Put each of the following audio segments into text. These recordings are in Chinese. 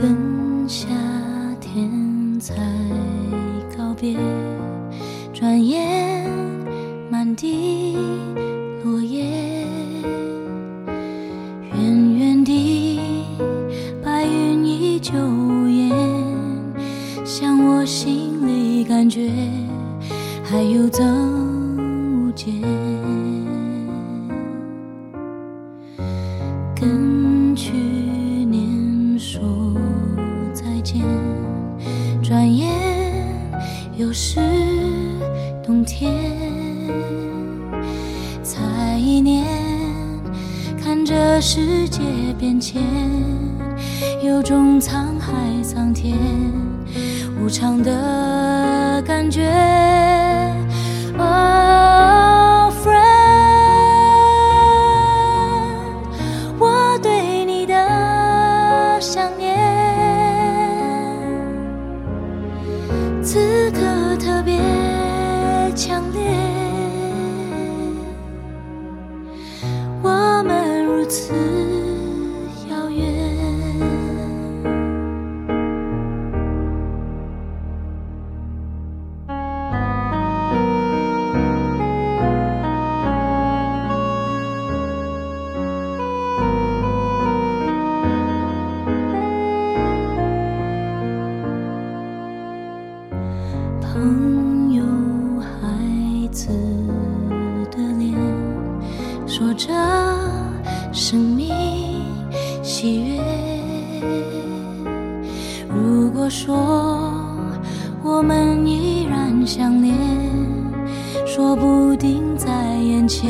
跟夏天才告别，转眼满地落叶，远远地白云依旧无言，像我心里感觉还有增无减。中沧海桑田无常的感觉。朋友，孩子的脸，说着生命喜悦。如果说我们依然相恋，说不定在眼前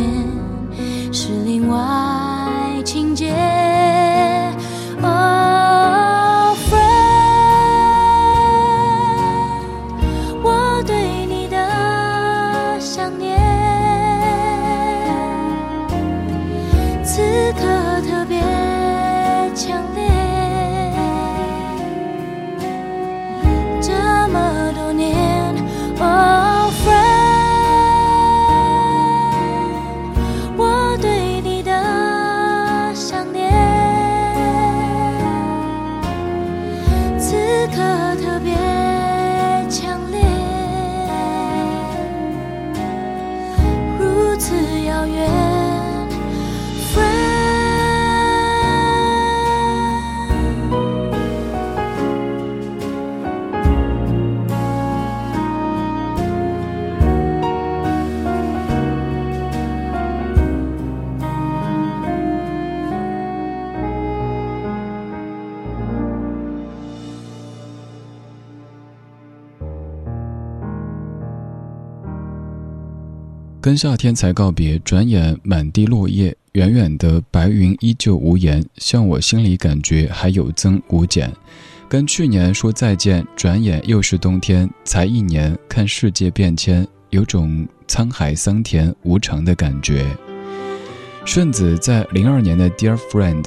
跟夏天才告别，转眼满地落叶，远远的白云依旧无言，像我心里感觉还有增无减。跟去年说再见，转眼又是冬天，才一年，看世界变迁，有种沧海桑田无常的感觉。顺子在零二年的《Dear Friend》，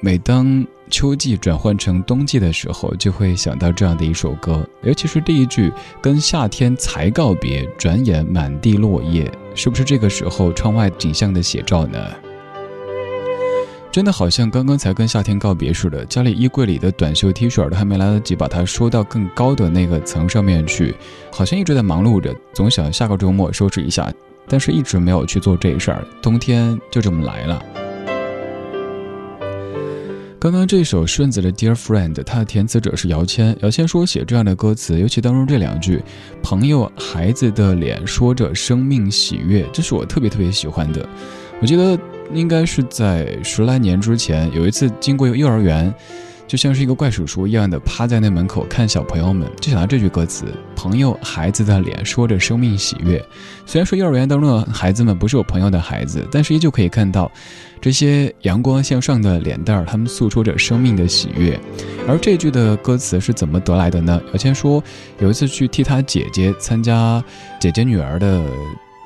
每当秋季转换成冬季的时候，就会想到这样的一首歌，尤其是第一句“跟夏天才告别，转眼满地落叶”，是不是这个时候窗外景象的写照呢？真的好像刚刚才跟夏天告别似的，家里衣柜里的短袖 T 恤都还没来得及把它收到更高的那个层上面去，好像一直在忙碌着，总想下个周末收拾一下，但是一直没有去做这事儿，冬天就这么来了。刚刚这首顺子的《Dear Friend》，它的填词者是姚谦。姚谦说写这样的歌词，尤其当中这两句“朋友孩子的脸说着生命喜悦”，这是我特别特别喜欢的。我记得应该是在十来年之前，有一次经过幼儿园，就像是一个怪叔叔一样的趴在那门口看小朋友们，就想到这句歌词：“朋友孩子的脸说着生命喜悦。”虽然说幼儿园当中的孩子们不是我朋友的孩子，但是依旧可以看到。这些阳光向上的脸蛋儿，他们诉说着生命的喜悦。而这句的歌词是怎么得来的呢？姚谦说，有一次去替他姐姐参加姐姐女儿的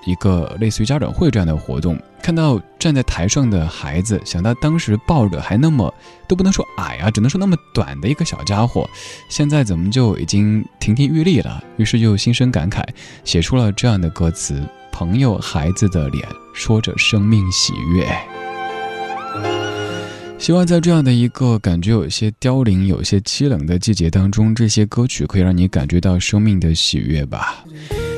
一个类似于家长会这样的活动，看到站在台上的孩子，想到当时抱着还那么都不能说矮啊，只能说那么短的一个小家伙，现在怎么就已经亭亭玉立了？于是就心生感慨，写出了这样的歌词：朋友孩子的脸说着生命喜悦。希望在这样的一个感觉有些凋零、有些凄冷的季节当中，这些歌曲可以让你感觉到生命的喜悦吧。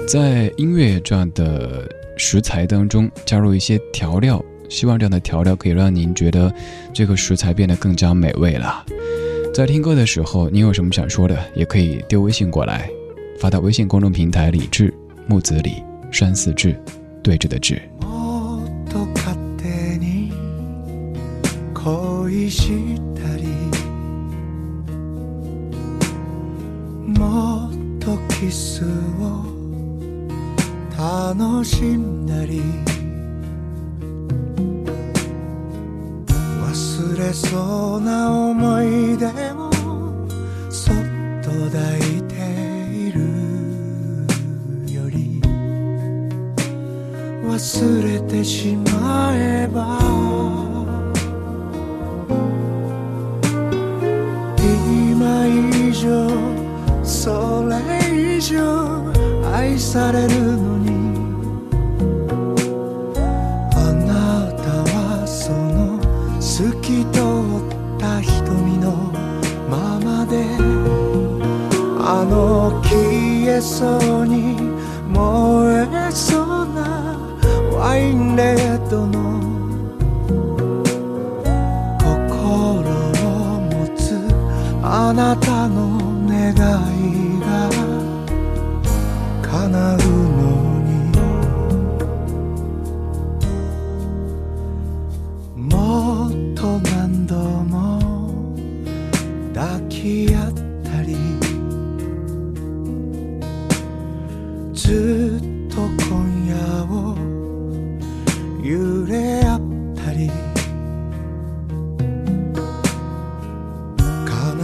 在音乐这样的食材当中加入一些调料，希望这样的调料可以让您觉得这个食材变得更加美味了。在听歌的时候，您有什么想说的，也可以丢微信过来，发到微信公众平台“李志木子李山寺志对峙的志。恋したりもっとキスを 楽しんだり忘れそうな思い出もそっと抱いているより忘れてしまえば今以上それ以上愛されるのに。あなたはその透き通った瞳のままで。あの消えそうに燃えそうなワインレッドの。心を持つあなたの願い。ずっと今夜を揺れ合ったり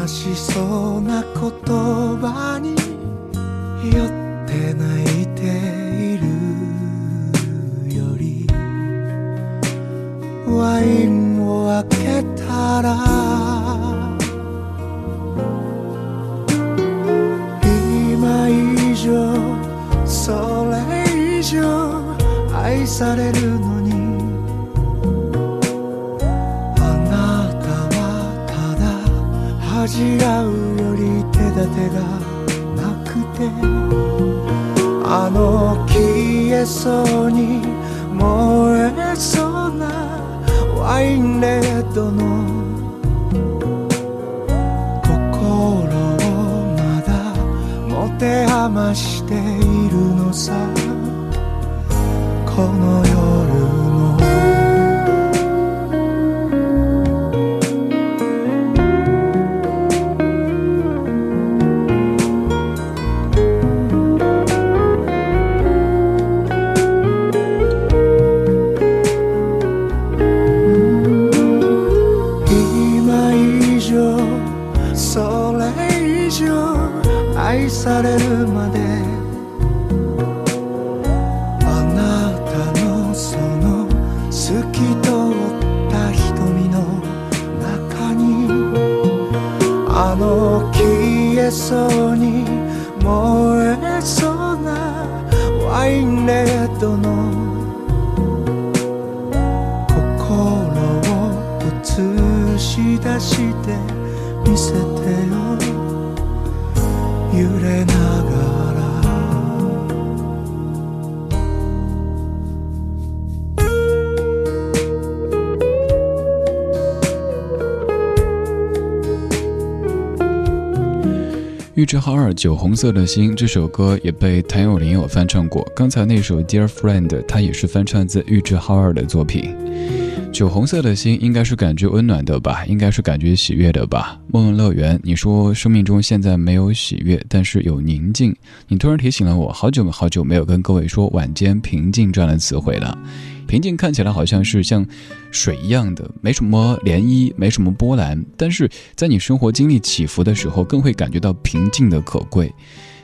悲しそうなことあの消えそうに燃えそうなワインレッドの心をまだ持て余しているのさ。この so 浩二《酒红色的心》这首歌也被谭咏麟有翻唱过。刚才那首《Dear Friend》，它也是翻唱自玉置浩二的作品。酒红色的心应该是感觉温暖的吧，应该是感觉喜悦的吧。梦梦乐园，你说生命中现在没有喜悦，但是有宁静。你突然提醒了我，好久好久没有跟各位说晚间平静这样的词汇了。平静看起来好像是像水一样的，没什么涟漪，没什么波澜，但是在你生活经历起伏的时候，更会感觉到平静的可贵。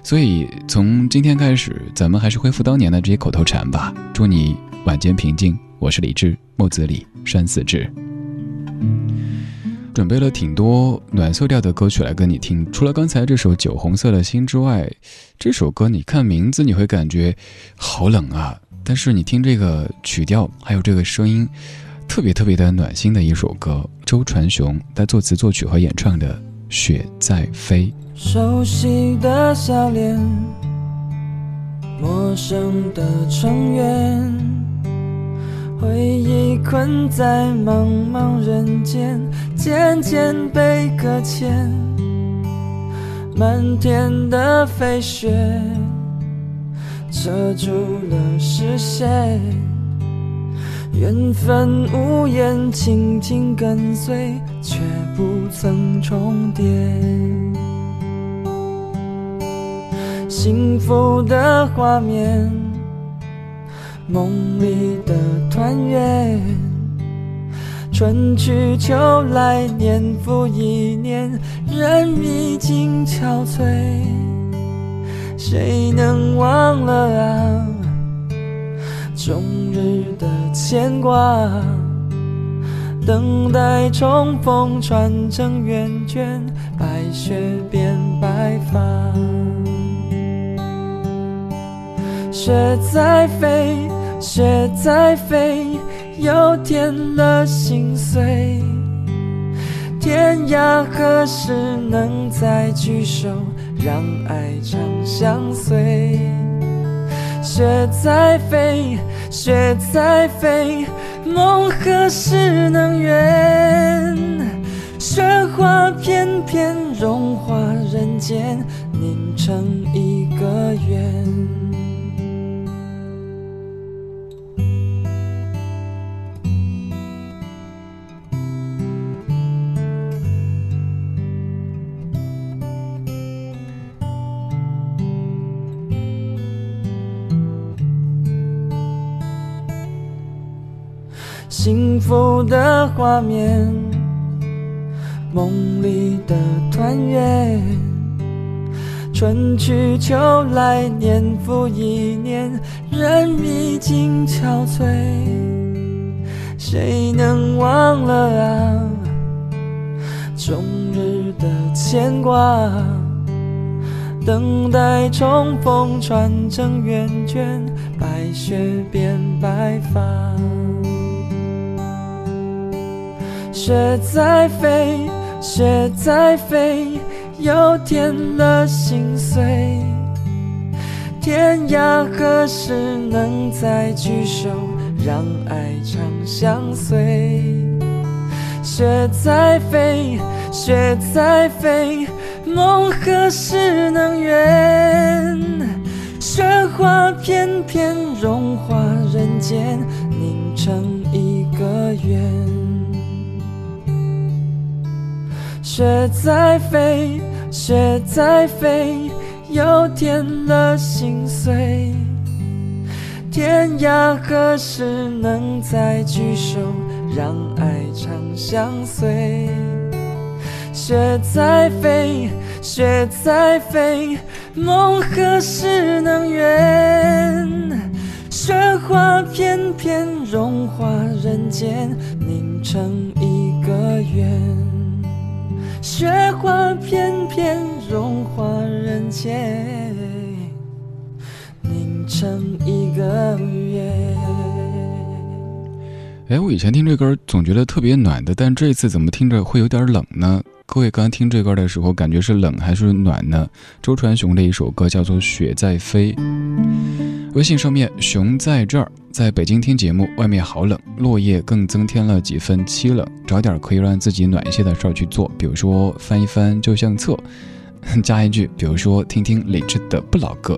所以从今天开始，咱们还是恢复当年的这些口头禅吧。祝你晚间平静。我是李志，木子李，山寺志。准备了挺多暖色调的歌曲来跟你听，除了刚才这首《酒红色的心》之外，这首歌你看名字你会感觉好冷啊，但是你听这个曲调还有这个声音，特别特别的暖心的一首歌，周传雄他作词作曲和演唱的《雪在飞》。熟悉的笑脸，陌生的成员，回忆困在茫茫人间，渐渐被搁浅。漫天的飞雪，遮住了视线。缘分无言，轻轻跟随，却不曾重叠。幸福的画面，梦里的圆，春去秋来，年复一年，人已经憔悴，谁能忘了啊？终日的牵挂，等待重逢，穿成圆圈，白雪变白发。雪在飞，雪在飞，又添了心碎。天涯何时能再聚首，让爱长相随？雪在飞，雪在飞，梦何时能圆？雪花片片融化人间，凝成一个圆。幸福的画面，梦里的团圆，春去秋来，年复一年，人已经憔悴，谁能忘了啊？终日的牵挂，等待重逢，穿成圆圈，白雪变白发。雪在飞，雪在飞，又添了心碎。天涯何时能再聚首，让爱长相随？雪在飞，雪在飞，梦何时能圆？雪花片片融化人间，凝成一个圆。雪在飞，雪在飞，又添了心碎。天涯何时能再聚首，让爱长相随？雪在飞，雪在飞，梦何时能圆？雪花片片融化人间，凝成一个圆。雪花片片融化人间，凝成一个月。哎，我以前听这歌总觉得特别暖的，但这一次怎么听着会有点冷呢？各位刚听这歌的时候，感觉是冷还是暖呢？周传雄的一首歌叫做《雪在飞》。微信上面，熊在这儿，在北京听节目，外面好冷，落叶更增添了几分凄冷。找点可以让自己暖一些的事儿去做，比如说翻一翻旧相册，加一句，比如说听听李志的《不老歌》。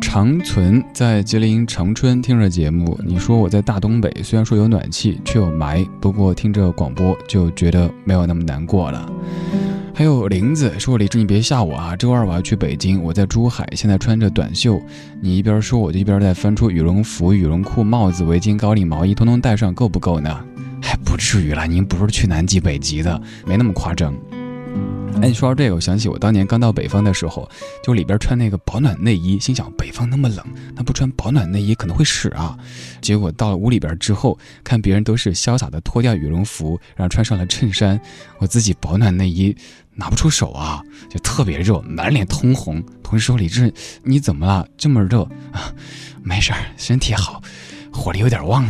长存在吉林长春听着节目，你说我在大东北，虽然说有暖气，却有霾，不过听着广播就觉得没有那么难过了。还有林子说：“李志，你别吓我啊！周二我要去北京，我在珠海，现在穿着短袖。你一边说，我就一边在翻出羽绒服、羽绒裤、帽子、围巾、高领毛衣，通通带上，够不够呢？还不至于啦，您不是去南极、北极的，没那么夸张。”哎，你说到这个，我想起我当年刚到北方的时候，就里边穿那个保暖内衣，心想北方那么冷，那不穿保暖内衣可能会死啊。结果到了屋里边之后，看别人都是潇洒的脱掉羽绒服，然后穿上了衬衫，我自己保暖内衣拿不出手啊，就特别热，满脸通红。同事说：“李志，你怎么了？这么热啊？”没事儿，身体好，火力有点旺。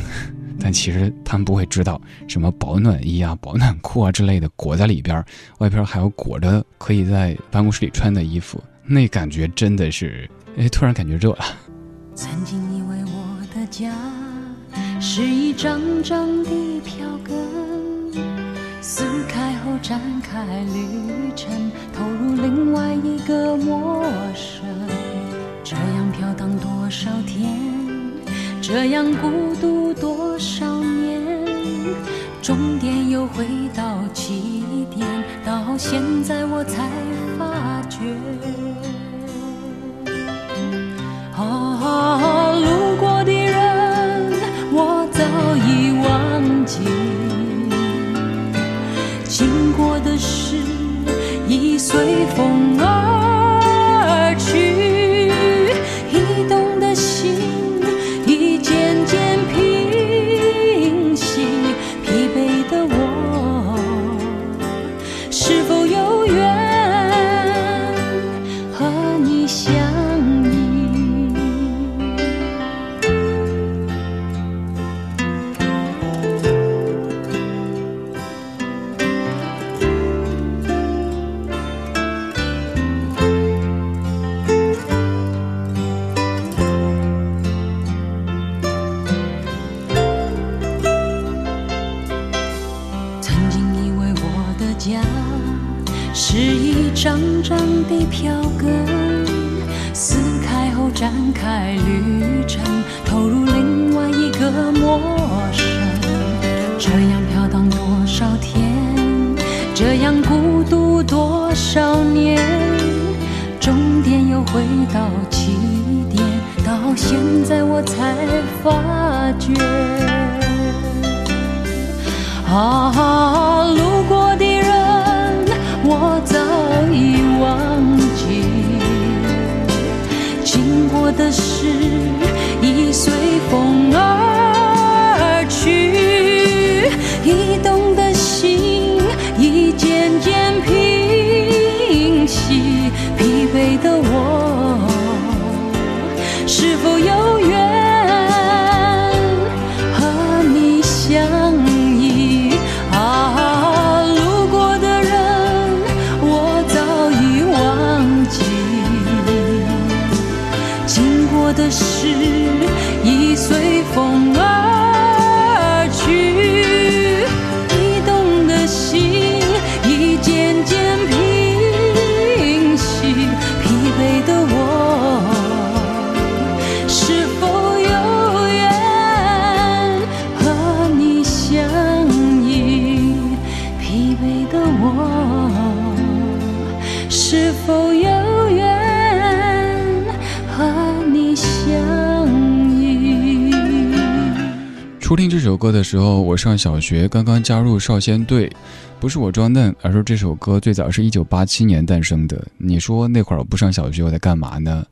但其实他们不会知道，什么保暖衣啊、保暖裤啊之类的裹在里边，外边还有裹着可以在办公室里穿的衣服，那感觉真的是，哎，突然感觉热了。曾经以为我的家是一张张的票根，撕开后展开旅程，投入另外一个陌生。这样飘荡多少天，这样孤独多少年，终点又回到起点，到现在我才发觉。啊，路过的人我早已忘记，经过的事已随风这样飘荡多少天，这样孤独多少年，终点又回到起点，到现在我才发觉。啊，路过的人我早已忘记，经过的事已随风而去，歌的时候，我上小学，刚刚加入少先队。不是我装嫩，而是这首歌最早是一九八七年诞生的。你说那会儿我不上小学，我在干嘛呢？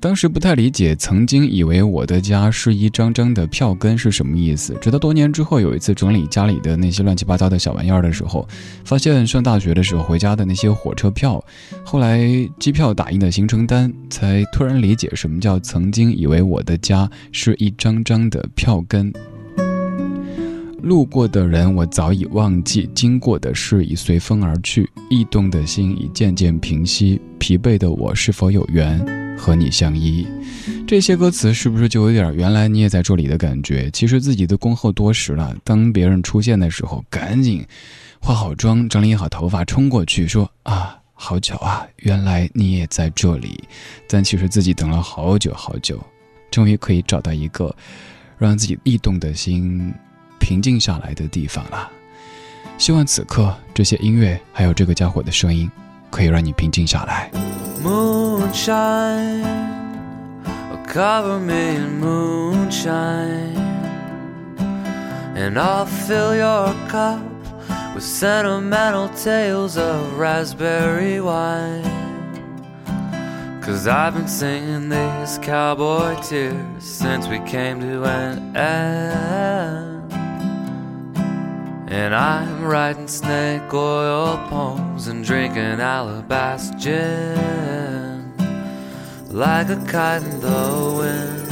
当时不太理解，曾经以为我的家是一张张的票根是什么意思。直到多年之后，有一次整理家里的那些乱七八糟的小玩意儿的时候，发现上大学的时候回家的那些火车票，后来机票打印的行程单，才突然理解什么叫曾经以为我的家是一张张的票根。路过的人我早已忘记，经过的事已随风而去，驿动的心已渐渐平息，疲惫的我是否有缘和你相依？这些歌词是不是就有点原来你也在这里的感觉？其实自己都恭候多时了，当别人出现的时候，赶紧化好妆，整理好头发，冲过去说啊，好巧啊，原来你也在这里。但其实自己等了好久好久，终于可以找到一个让自己异动的心。平静下来的地方了。希望此刻这些音乐还有这个家伙的声音，可以让你平静下来。Moonshine, cover me in moonshine, and I'll fill your cup with sentimental tales of raspberry wine. Cause I've been singing these cowboy tears since we came to an end. And I'm writing snake oil poems and drinking alabaster gin like a kite in the wind.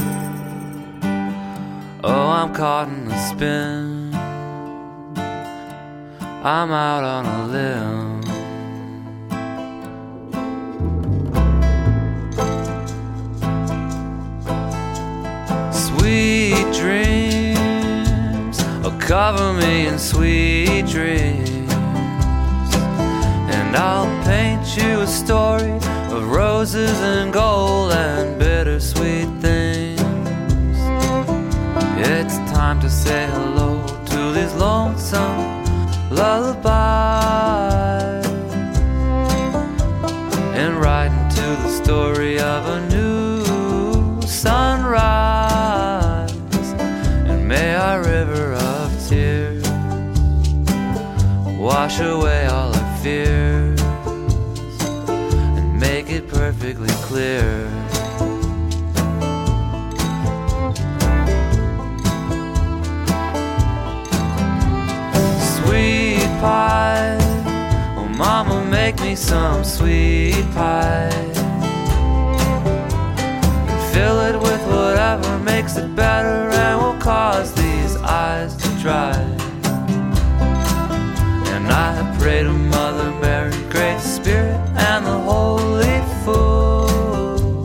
Oh, I'm caught in the spin. I'm out on a limb. Sweet dreams, cover me in sweet dreams. And I'll paint you a story of roses and gold and bittersweet things. It's time to say hello to these lonesome lullabies and ride into the story wash away all our fears and make it perfectly clear. Sweet pie, oh mama, make me some sweet pie. And fill it with whatever makes it better and will cause these eyes to dry. To Mother Mary, Great Spirit, and the Holy Fool.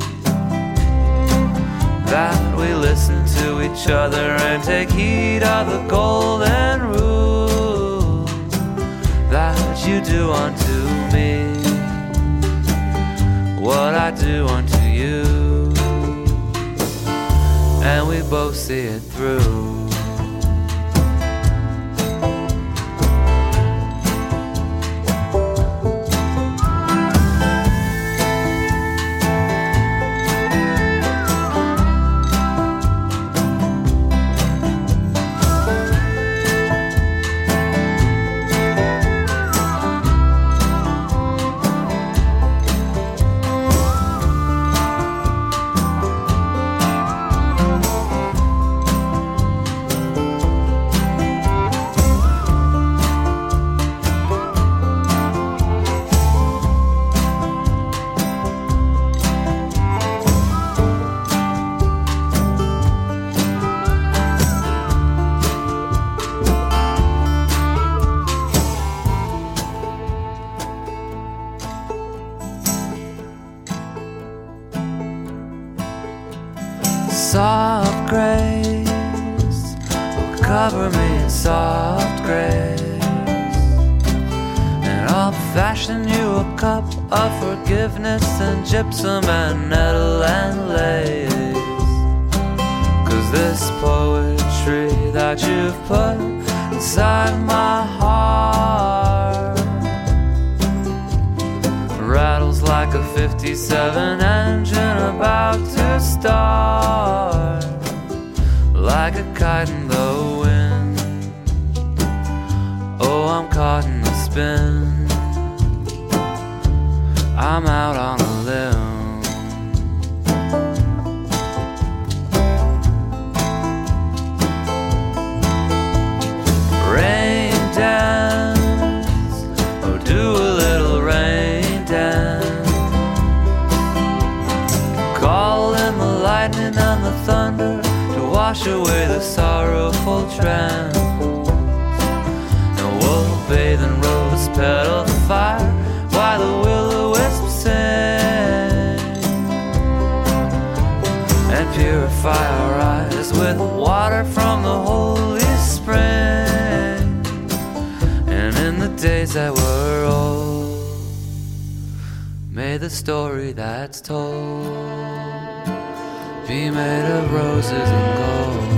That we listen to each other and take heed of the golden rule that you do unto me. What I do unto you, and we both see it through. Fashion you a cup of forgiveness and gypsum and nettle and lace. Cause this poetry that you've put inside my heart rattles like a 57 engine about to start like a kite in the wind. Oh i'm caught in the spin i'm out on a limb. Rain dance oh do a little rain dance. Call in the lightning and the thunder to wash away the sorrowful trance and we'll bathe in rose petal the story that's told. Be made of roses and gold